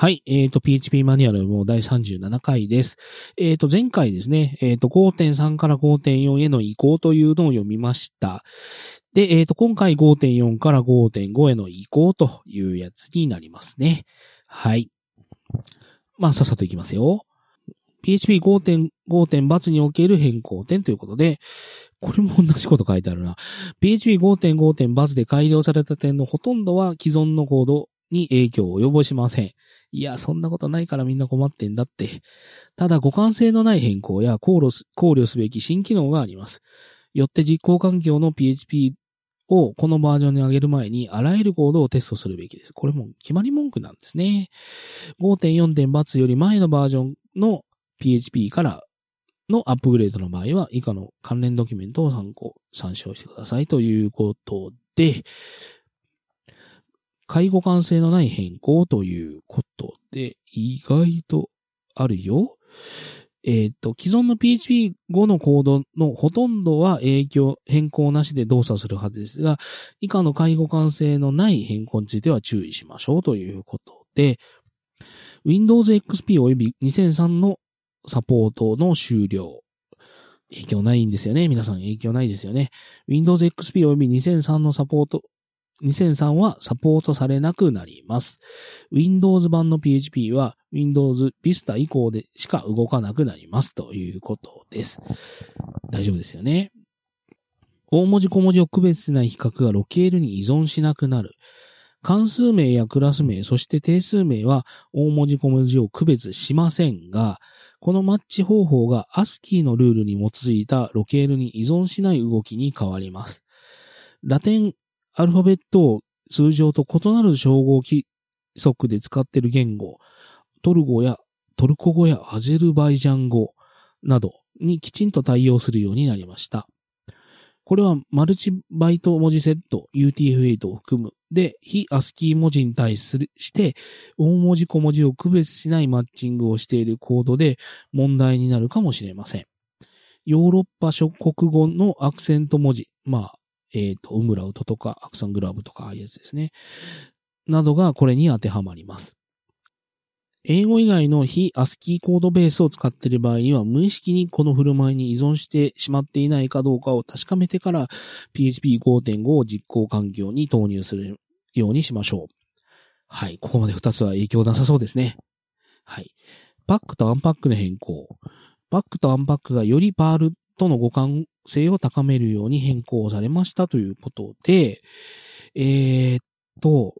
はい。えっ、と、PHP マニュアルも第37回です。えっ、と、前回ですね、えっ、と、5.3から5.4への移行というのを読みました。で、えっ、と、今回5.4から5.5への移行というやつになりますね。はい。まあ、さっさといきますよ。PHP5.5 バツにおける変更点ということで、これも同じこと書いてあるな。PHP5.5 バツで改良された点のほとんどは既存のコードに影響を及ぼしません。いや、そんなことないからみんな困ってんだって。ただ、互換性のない変更や考慮す考慮すべき新機能があります。よって実行環境の PHP をこのバージョンに上げる前にあらゆるコードをテストするべきです。これも決まり文句なんですね。5.4. バツより前のバージョンの PHP からのアップグレードの場合は以下の関連ドキュメントを参考、参照してくださいということで、介護関性のない変更ということで、意外とあるよ。えっ、と、既存の PHP5 のコードのほとんどは影響、変更なしで動作するはずですが、以下の介護関性のない変更については注意しましょうということで、Windows XP 及び2003のサポートの終了。影響ないんですよね。皆さん影響ないですよね。Windows XP 及び2003のサポート、2003はサポートされなくなります。Windows 版の PHP は Windows Vista 以降でしか動かなくなりますということです。大丈夫ですよね。大文字小文字を区別しない比較がロケールに依存しなくなる。関数名やクラス名、そして定数名は大文字小文字を区別しませんが、このマッチ方法が ASCII のルールに基づいたロケールに依存しない動きに変わります。ラテンアルファベットを通常と異なる称号規則で使っている言語、トル語やトルコ語やアゼルバイジャン語などにきちんと対応するようになりました。これはマルチバイト文字セット UTF-8 を含むで非 ASCII 文字に対するして大文字小文字を区別しないマッチングをしているコードで問題になるかもしれません。ヨーロッパ諸国語のアクセント文字、まあ、えっ、と、ウムラウトとかアクサングラブとかああいうやつですね。などがこれに当てはまります。英語以外の非 ASCII コードベースを使っている場合には無意識にこの振る舞いに依存してしまっていないかどうかを確かめてから PHP5.5 を実行環境に投入するようにしましょう。はい。ここまで2つは影響なさそうですね。はい。パックと unpack の変更。パックと unpack がより Perl との互換性を高めるように変更されましたということで、えー、っと、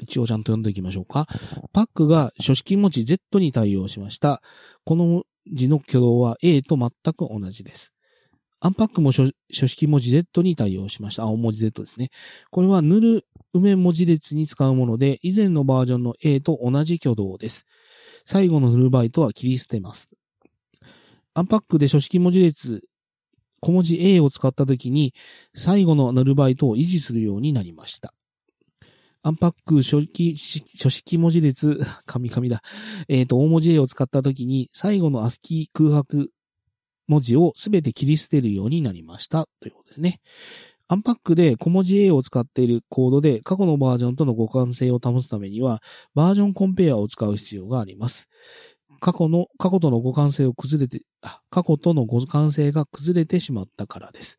一応ちゃんと読んでいきましょうか。パックが書式文字 Z に対応しました。この Z の挙動は A と全く同じです。 unpack も書書式文字 Z に対応しました。書式文字 Z ですね。これは null埋め文字列に使うもので、以前のバージョンの A と同じ挙動です。最後の塗るバイトは切り捨てます。アンパックで書式文字列、小文字 A を使ったときに、最後の塗るバイトを維持するようになりました。アンパック書式、書式文字列、神々だ。えっ、と、大文字 A を使ったときに、最後の ASCII 空白文字をすべて切り捨てるようになりました。ということですね。アンパックで小文字 A を使っているコードで過去のバージョンとの互換性を保つためには、バージョンコンペアを使う必要があります。過去の、過去との互換性を崩れて、過去との互換性が崩れてしまったからです。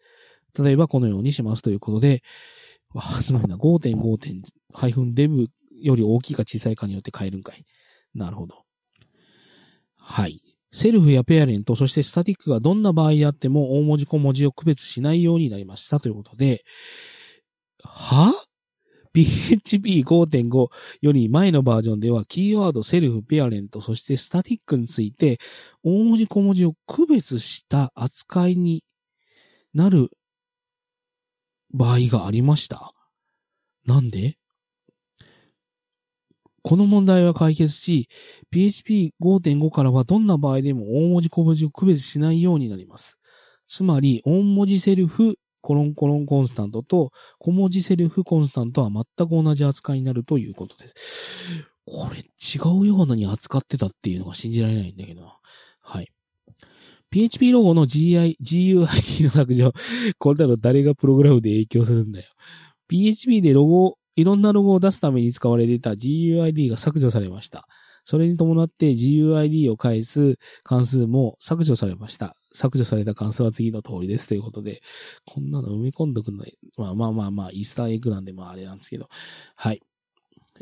例えばこのようにしますということで、わあ、すごいな。5.5.-dev より大きいか小さいかによって変えるんかい。なるほど。はい。セルフやペアレント、そしてスタティックがどんな場合であっても大文字小文字を区別しないようになりましたということで、は？?PHP5.5 より前のバージョンではキーワード、セルフ、ペアレント、そしてスタティックについて大文字小文字を区別した扱いになる場合がありましたなんで？この問題は解決し、PHP5.5 からはどんな場合でも大文字小文字を区別しないようになります。つまり、大文字セルフ、コロンコロンコンスタントと小文字セルフコンスタントは全く同じ扱いになるということです。これ違うようなに扱ってたっていうのが信じられないんだけどな。はい。PHP ロゴの GI、GUID の削除。これだろ誰がプログラムで影響するんだよ。PHP でロゴいろんなロゴを出すために使われていた GUID が削除されました。それに伴って GUID を返す関数も削除されました。削除された関数は次の通りですということで、こんなの埋め込んどくの、まあまあまあまあ、イースターエッグなんでまああれなんですけど、はい。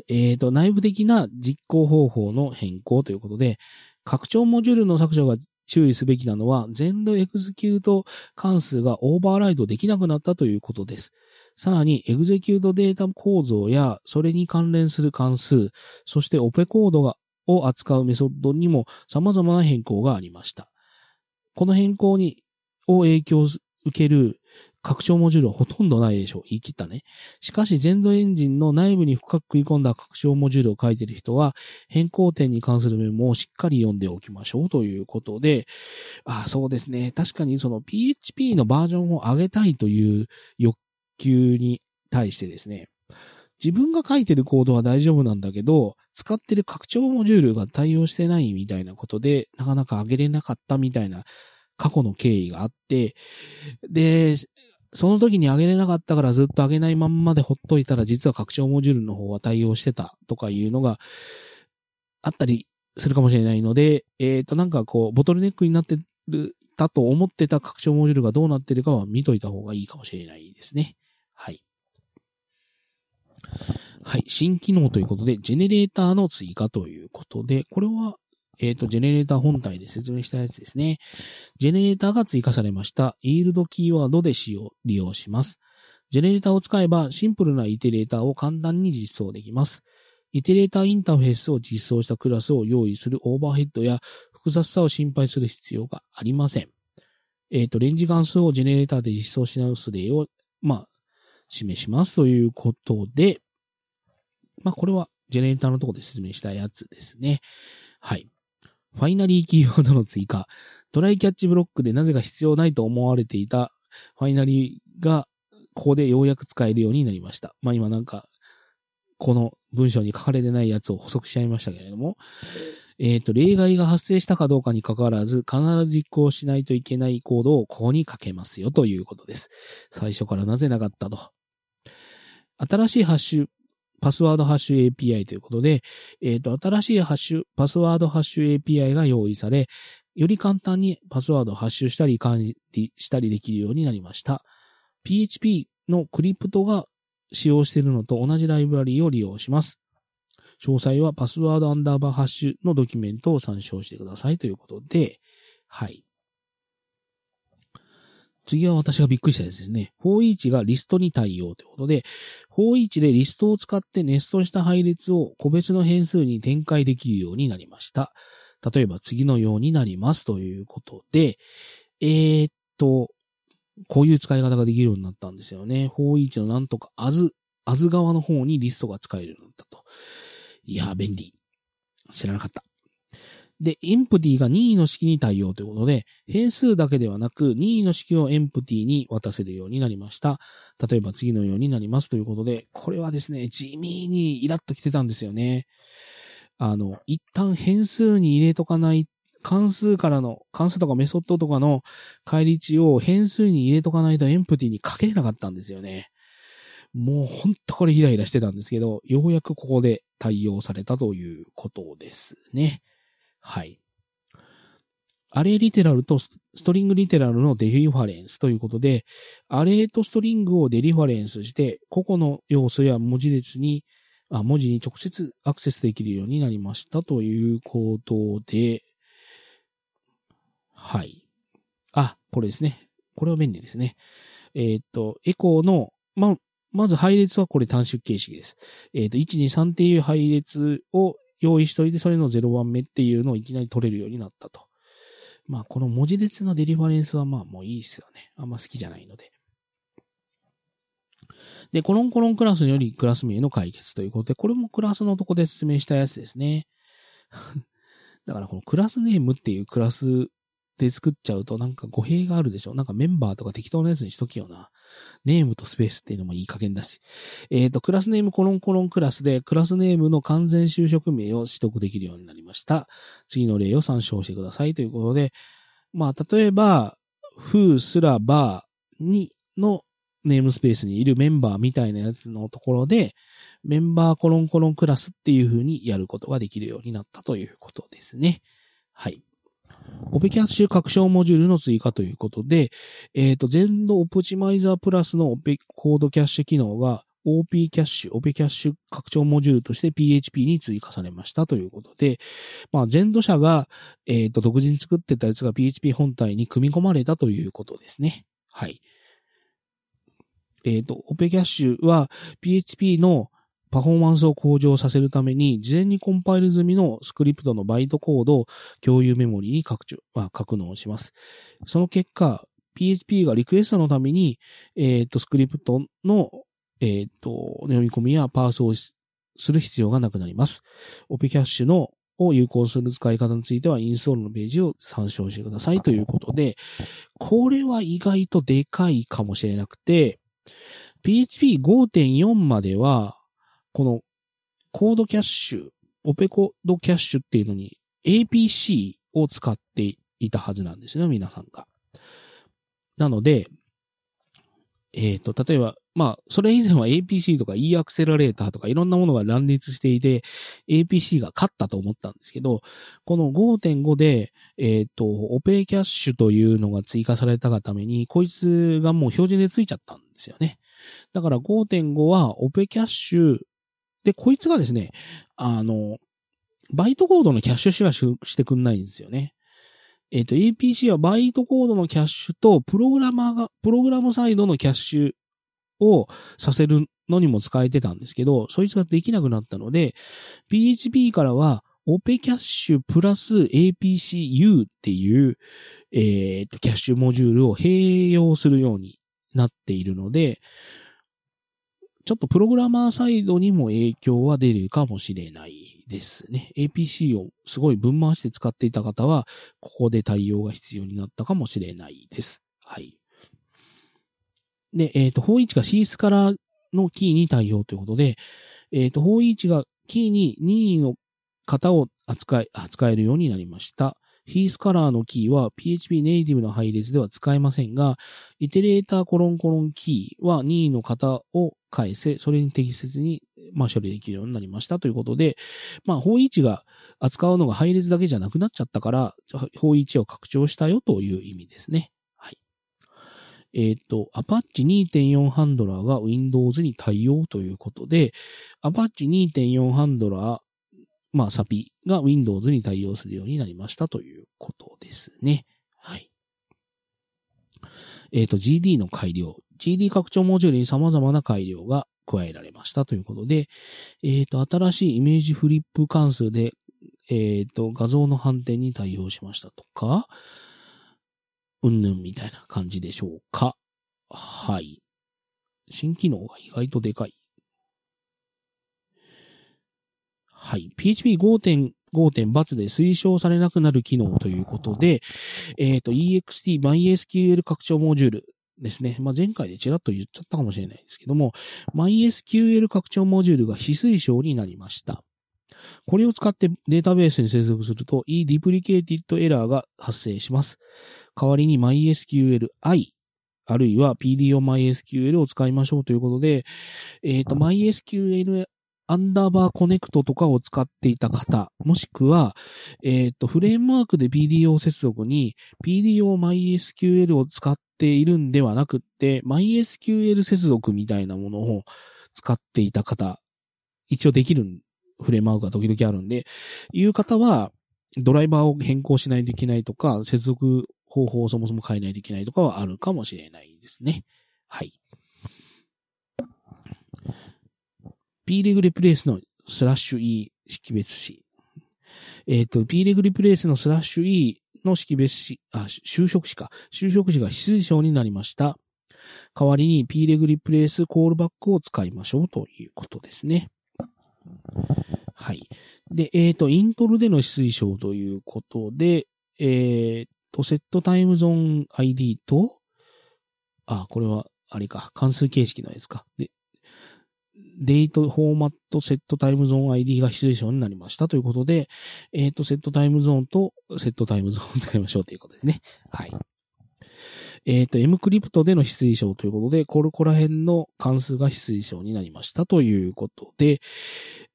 えっ、ー、と、内部的な実行方法の変更ということで、拡張モジュールの削除が注意すべきなのは、全土エクゼキュート関数がオーバーライドできなくなったということです。さらに、エグゼキュートデータ構造や、それに関連する関数、そしてオペコードがを扱うメソッドにも様々な変更がありました。この変更に、を影響を受ける拡張モジュールはほとんどないでしょう。言い切ったね。しかし、全土エンジンの内部に深く食い込んだ拡張モジュールを書いてる人は、変更点に関するメモをしっかり読んでおきましょうということで、あ、そうですね。確かにその PHP のバージョンを上げたいという欲求に対してですね、自分が書いてるコードは大丈夫なんだけど、使ってる拡張モジュールが対応してないみたいなことで、なかなか上げれなかったみたいな過去の経緯があって、で、その時に上げれなかったからずっと上げないまんまでほっといたら実は拡張モジュールの方は対応してたとかいうのがあったりするかもしれないので、えっ、ー、となんかこうボトルネックになってる、だと思ってた拡張モジュールがどうなってるかは見といた方がいいかもしれないですね。はい。はい。新機能ということで、ジェネレーターの追加ということで、これは、えっ、ー、と、ジェネレーター本体で説明したやつですね。ジェネレーターが追加されました。イールドキーワードで使用、利用します。ジェネレーターを使えば、シンプルなイテレーターを簡単に実装できます。イテレーターインターフェースを実装したクラスを用意するオーバーヘッドや複雑さを心配する必要がありません。えっ、ー、と、レンジ関数をジェネレーターで実装し直す例を、まあ、示しますということで、まあ、これはジェネレーターのところで説明したやつですね。はい。ファイナリーキーワードの追加。トライキャッチブロックでなぜか必要ないと思われていたファイナリーが、ここでようやく使えるようになりました。まあ今なんか、この文章に書かれてないやつを補足しちゃいましたけれども、えっ、ー、と、例外が発生したかどうかに関わらず、必ず実行しないといけないコードをここに書けますよということです。最初からなぜなかったと。新しいハッシュパスワードハッシュ API ということで、えっ、ー、と、新しいハッシュ、パスワードハッシュ API が用意され、より簡単にパスワードをハッシュしたり管理したりできるようになりました。PHP のクリプトが使用しているのと同じライブラリーを利用します。詳細はパスワードアンダーバーハッシュのドキュメントを参照してくださいということで、はい。次は私がびっくりしたやつですね。4E がリストに対応ということで、4E でリストを使ってネストした配列を個別の変数に展開できるようになりました。例えば次のようになりますということで、えー、っと、こういう使い方ができるようになったんですよね。4E のなんとか as、as 側の方にリストが使えるようになったと。いやー、便利。知らなかった。で、エンプティが任意の式に対応ということで、変数だけではなく、任意の式をエンプティに渡せるようになりました。例えば次のようになりますということで、これはですね、地味にイラッと来てたんですよね。あの、一旦変数に入れとかない関数からの、関数とかメソッドとかの返り値を変数に入れとかないとエンプティに書けれなかったんですよね。もうほんとこれイライラしてたんですけど、ようやくここで対応されたということですね。はい。アレイリテラルとストリングリテラルのデリファレンスということで、アレイとストリングをデリファレンスして、個々の要素や文字列に、あ文字に直接アクセスできるようになりましたということで、はい。あ、これですね。これは便利ですね。えー、っと、エコーの、ま、まず配列はこれ短縮形式です。えー、っと、1、2、3っていう配列を用意しといて、それの0番目っていうのをいきなり取れるようになったと。まあ、この文字列のデリファレンスはまあもういいですよね。あんま好きじゃないので。で、コロンコロンクラスによりクラス名の解決ということで、これもクラスのとこで説明したやつですね。だからこのクラスネームっていうクラスで作っちゃうとなんか語弊があるでしょなんかメンバーとか適当なやつにしときよな。ネームとスペースっていうのもいい加減だし。えっ、ー、と、クラスネームコロンコロンクラスで、クラスネームの完全就職名を取得できるようになりました。次の例を参照してくださいということで、まあ、例えば、フースラバーにのネームスペースにいるメンバーみたいなやつのところで、メンバーコロンコロンクラスっていう風にやることができるようになったということですね。はい。オペキャッシュ拡張モジュールの追加ということで、えっ、ー、と、全土オプチマイザープラスのオペコードキャッシュ機能が OP キャッシュ、オペキャッシュ拡張モジュールとして PHP に追加されましたということで、まあ、全土社が、えっ、ー、と、独自に作ってたやつが PHP 本体に組み込まれたということですね。はい。えっ、ー、と、オペキャッシュは PHP のパフォーマンスを向上させるために、事前にコンパイル済みのスクリプトのバイトコードを共有メモリーに拡張、まあ、格納します。その結果、PHP がリクエストのために、えっ、と、スクリプトのえっ、と、読み込みやパースをする必要がなくなります。オペキャッシュのを有効する使い方については、インストールのページを参照してくださいということで、これは意外とでかいかもしれなくて、PHP5.4 までは、このコードキャッシュ、オペコードキャッシュっていうのに APC を使っていたはずなんですね、皆さんが。なので、えっ、ー、と、例えば、まあ、それ以前は APC とか E アクセラレーターとかいろんなものが乱立していて、APC が勝ったと思ったんですけど、この5.5で、えっ、ー、と、オペキャッシュというのが追加されたがために、こいつがもう標準でついちゃったんですよね。だから5.5はオペキャッシュで、こいつがですね、あの、バイトコードのキャッシュしかしてくんないんですよね。えっ、ー、と、APC はバイトコードのキャッシュと、プログラマーが、プログラムサイドのキャッシュをさせるのにも使えてたんですけど、そいつができなくなったので、PHP からは、オペキャッシュプラス APCU っていう、えっ、ー、と、キャッシュモジュールを併用するようになっているので、ちょっとプログラマーサイドにも影響は出るかもしれないですね。APC をすごい分回して使っていた方は、ここで対応が必要になったかもしれないです。はい。で、えっ、ー、と、方位置が C スカラのキーに対応ということで、えっ、ー、と、方位置がキーに任意の型を扱い、扱えるようになりました。ヒースカラーのキーは PHP ネイティブの配列では使えませんが、イテレーターコロンコロンキーは任意の型を返せ、それに適切に、まあ、処理できるようになりましたということで、まあ、方位置が扱うのが配列だけじゃなくなっちゃったから、方位置を拡張したよという意味ですね。はい。えっ、ー、と、Apache 2.4ハンドラーが Windows に対応ということで、Apache 2.4ハンドラーまあ、サピが Windows に対応するようになりましたということですね。はい。えっ、ー、と、GD の改良。GD 拡張モジュールに様々な改良が加えられましたということで、えっ、ー、と、新しいイメージフリップ関数で、えっ、ー、と、画像の反転に対応しましたとか、うんぬんみたいな感じでしょうか。はい。新機能が意外とでかい。はい。PHP5.5 点×で推奨されなくなる機能ということで、えっ、ー、と、EXT MySQL 拡張モジュールですね。まあ、前回でちらっと言っちゃったかもしれないですけども、MySQL 拡張モジュールが非推奨になりました。これを使ってデータベースに接続すると eDuplicated Error が発生します。代わりに MySQLi あるいは PDOMySQL を使いましょうということで、えっ、ー、と、MySQL アンダーバーコネクトとかを使っていた方、もしくは、えっ、ー、と、フレームワークで PDO 接続に PDO-MySQL を使っているんではなくって、MySQL 接続みたいなものを使っていた方、一応できるフレームワークが時々あるんで、いう方は、ドライバーを変更しないといけないとか、接続方法をそもそも変えないといけないとかはあるかもしれないですね。はい。P レグリプレイスのスラッシュ E 識別詞。えっ、ー、と、p レグリプレイスのスラッシュ E の識別詞、あ、就職詞か。就職詞が非推奨になりました。代わりに p レグリプレイスコールバックを使いましょうということですね。はい。で、えっ、ー、と、イントルでの非推奨ということで、えっ、ー、と、セットタイムゾーン ID と、あ、これは、あれか、関数形式のやつか。で、デートフォーマットセットタイムゾーン ID が必要になりましたということで、えっ、ー、と、セットタイムゾーンとセットタイムゾーンを使いましょうということですね。はい。えっ、と、M クリプトでの非推奨ということで、ここら辺の関数が非推奨になりましたということで、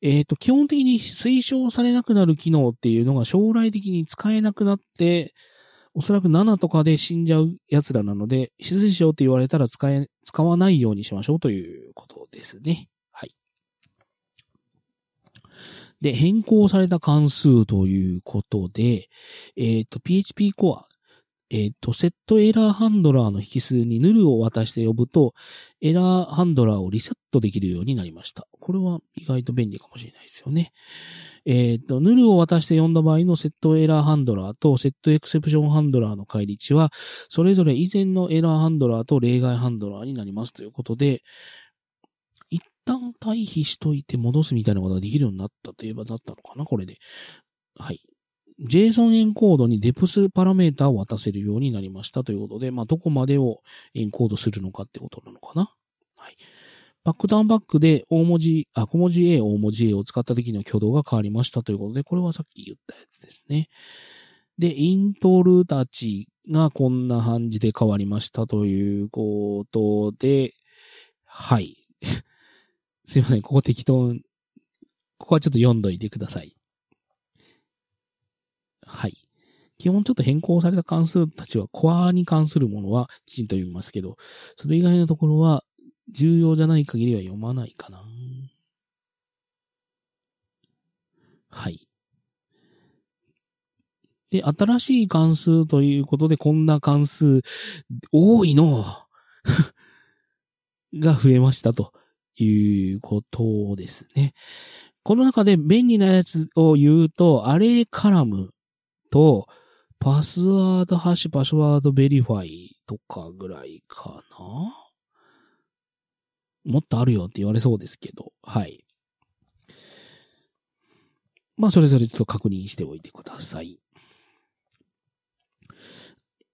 えっ、と、基本的に推奨されなくなる機能っていうのが将来的に使えなくなって、おそらく7とかで死んじゃう奴らなので、非推奨って言われたら使え、使わないようにしましょうということですね。はい。で、変更された関数ということで、えっ、ー、と、PHP コア、えっ、ー、と、セットエラーハンドラーの引数にヌルを渡して呼ぶと、エラーハンドラーをリセットできるようになりました。これは意外と便利かもしれないですよね。えっ、ー、と、ヌルを渡して呼んだ場合のセットエラーハンドラーとセットエクセプションハンドラーの返り値は、それぞれ以前のエラーハンドラーと例外ハンドラーになりますということで、旦退避しといて戻すみたいなことができるようになったといえばだったのかな、これで。はい。JSON エンコードにデプスパラメータを渡せるようになりましたということで、まあ、どこまでをエンコードするのかってことなのかな。はい。バックダウンバックで大文字、あ、小文字 A、大文字 A を使った時の挙動が変わりましたということで、これはさっき言ったやつですね。で、イントルたちがこんな感じで変わりましたということで、はい。すいません、ここ適当、ここはちょっと読んどいてください。はい。基本ちょっと変更された関数たちはコアに関するものはきちんと読みますけど、それ以外のところは重要じゃない限りは読まないかな。はい。で、新しい関数ということで、こんな関数、多いの？が増えましたということですね。この中で便利なやつを言うと、 array column と、 password hash、password verify とかぐらいかなもっとあるよって言われそうですけど、はい。まあ、それぞれちょっと確認しておいてください。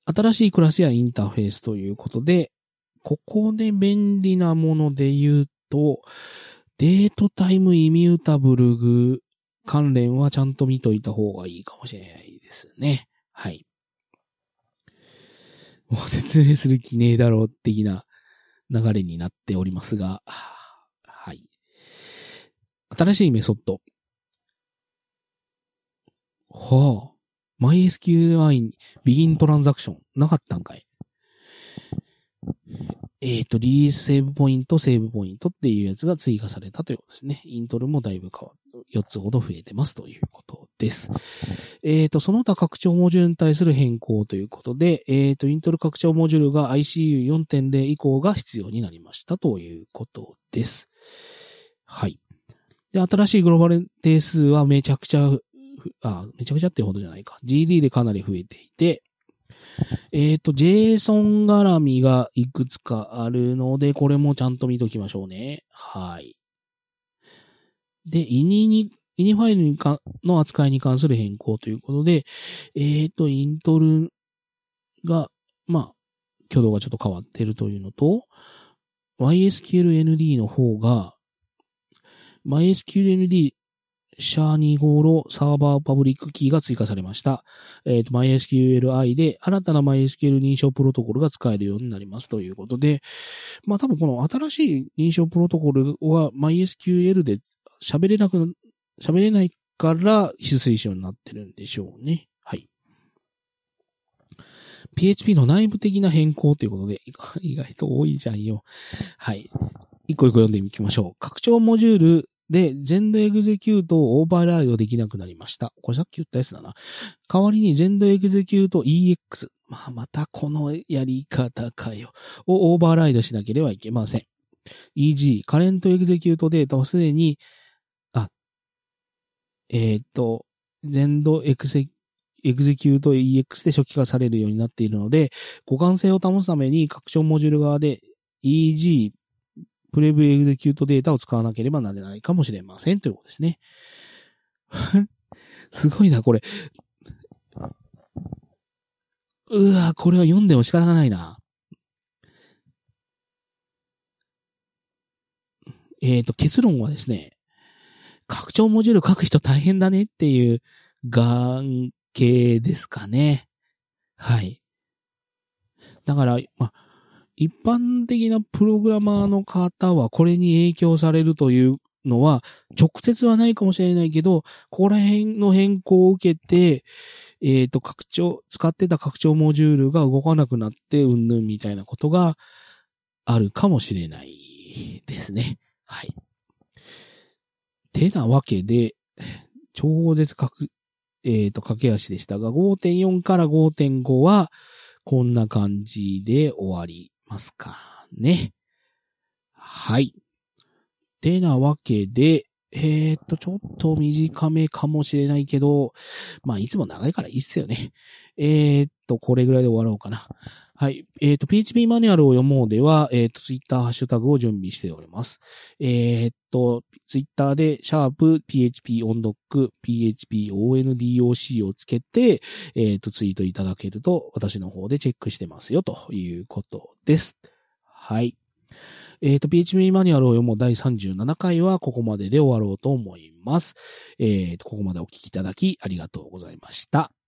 新しいクラスやインターフェースということで、ここで便利なもので言うと、デートタイムイミュータブルグ関連はちゃんと見といた方がいいかもしれないですね。はい。もう説明する気ねえだろう的な流れになっておりますが、はい。新しいメソッド。はあ。MySQLi Begin Transaction なかったんかいえっ、ー、と、リリースセーブポイント、セーブポイントっていうやつが追加されたということですね。イントルもだいぶ変わっ、4つほど増えてますということです。えっ、ー、と、その他拡張モジュールに対する変更ということで、えっ、ー、と、イントル拡張モジュールが ICU4.0 以降が必要になりましたということです。はい。で、新しいグローバル定数はめちゃくちゃ、あ、めちゃくちゃってほどじゃないか。GD でかなり増えていて、えっ、ー、と、JSON 絡みがいくつかあるので、これもちゃんと見ときましょうね。はい。で、イニに、イニファイルにかの扱いに関する変更ということで、えっ、ー、と、イントルが、まあ、挙動がちょっと変わってるというのと、YSQLND の方が、MySQLND シャー250サーバーパブリックキーが追加されました。えっ、ー、と、MySQLi で新たな MySQL 認証プロトコルが使えるようになりますということで、まあ多分この新しい認証プロトコルは MySQL で喋れなく、喋れないから非推奨になってるんでしょうね。はい。PHP の内部的な変更ということで、意外と多いじゃんよ。はい。一個一個読んでいきましょう。拡張モジュールで、全土エグゼキュートをオーバーライドできなくなりました。これさっき言ったやつだな。代わりに全土エグゼキュート EX。まあ、またこのやり方かよ。をオーバーライドしなければいけません。EG、カレントエグゼキュートデータをすでに、あ、えー、っと、全土エクセエグゼキュート EX で初期化されるようになっているので、互換性を保つために拡張モジュール側で EG、プレビューエグゼキュートデータを使わなければなれないかもしれませんということですね。すごいな、これ。うわ、これは読んでも仕方がないな。えっ、ー、と、結論はですね、拡張モジュール書く人大変だねっていう眼系ですかね。はい。だから、ま、一般的なプログラマーの方はこれに影響されるというのは、直接はないかもしれないけど、ここら辺の変更を受けて、えっ、と、拡張、使ってた拡張モジュールが動かなくなって、うんぬんみたいなことがあるかもしれないですね。はい。てなわけで、超絶格、えっ、ー、と、駆け足でしたが、5.4から5.5は、こんな感じで終わりますかね。はい。てなわけで、えー、っと、ちょっと短めかもしれないけど、まあ、いつも長いからいいっすよね。えー、っと、これぐらいで終わろうかな。はい。えっ、と、PHP マニュアルを読もうでは、えっ、と、Twitter ハッシュタグを準備しております。えっ、と、Twitter で、シャープ PHP 音読、PHP ONDOC をつけて、えっ、と、ツイートいただけると、私の方でチェックしてますよ、ということです。はい。えっ、と、PHP マニュアルを読もう第37回はここまでで終わろうと思います。えっ、と、ここまでお聞きいただきありがとうございました。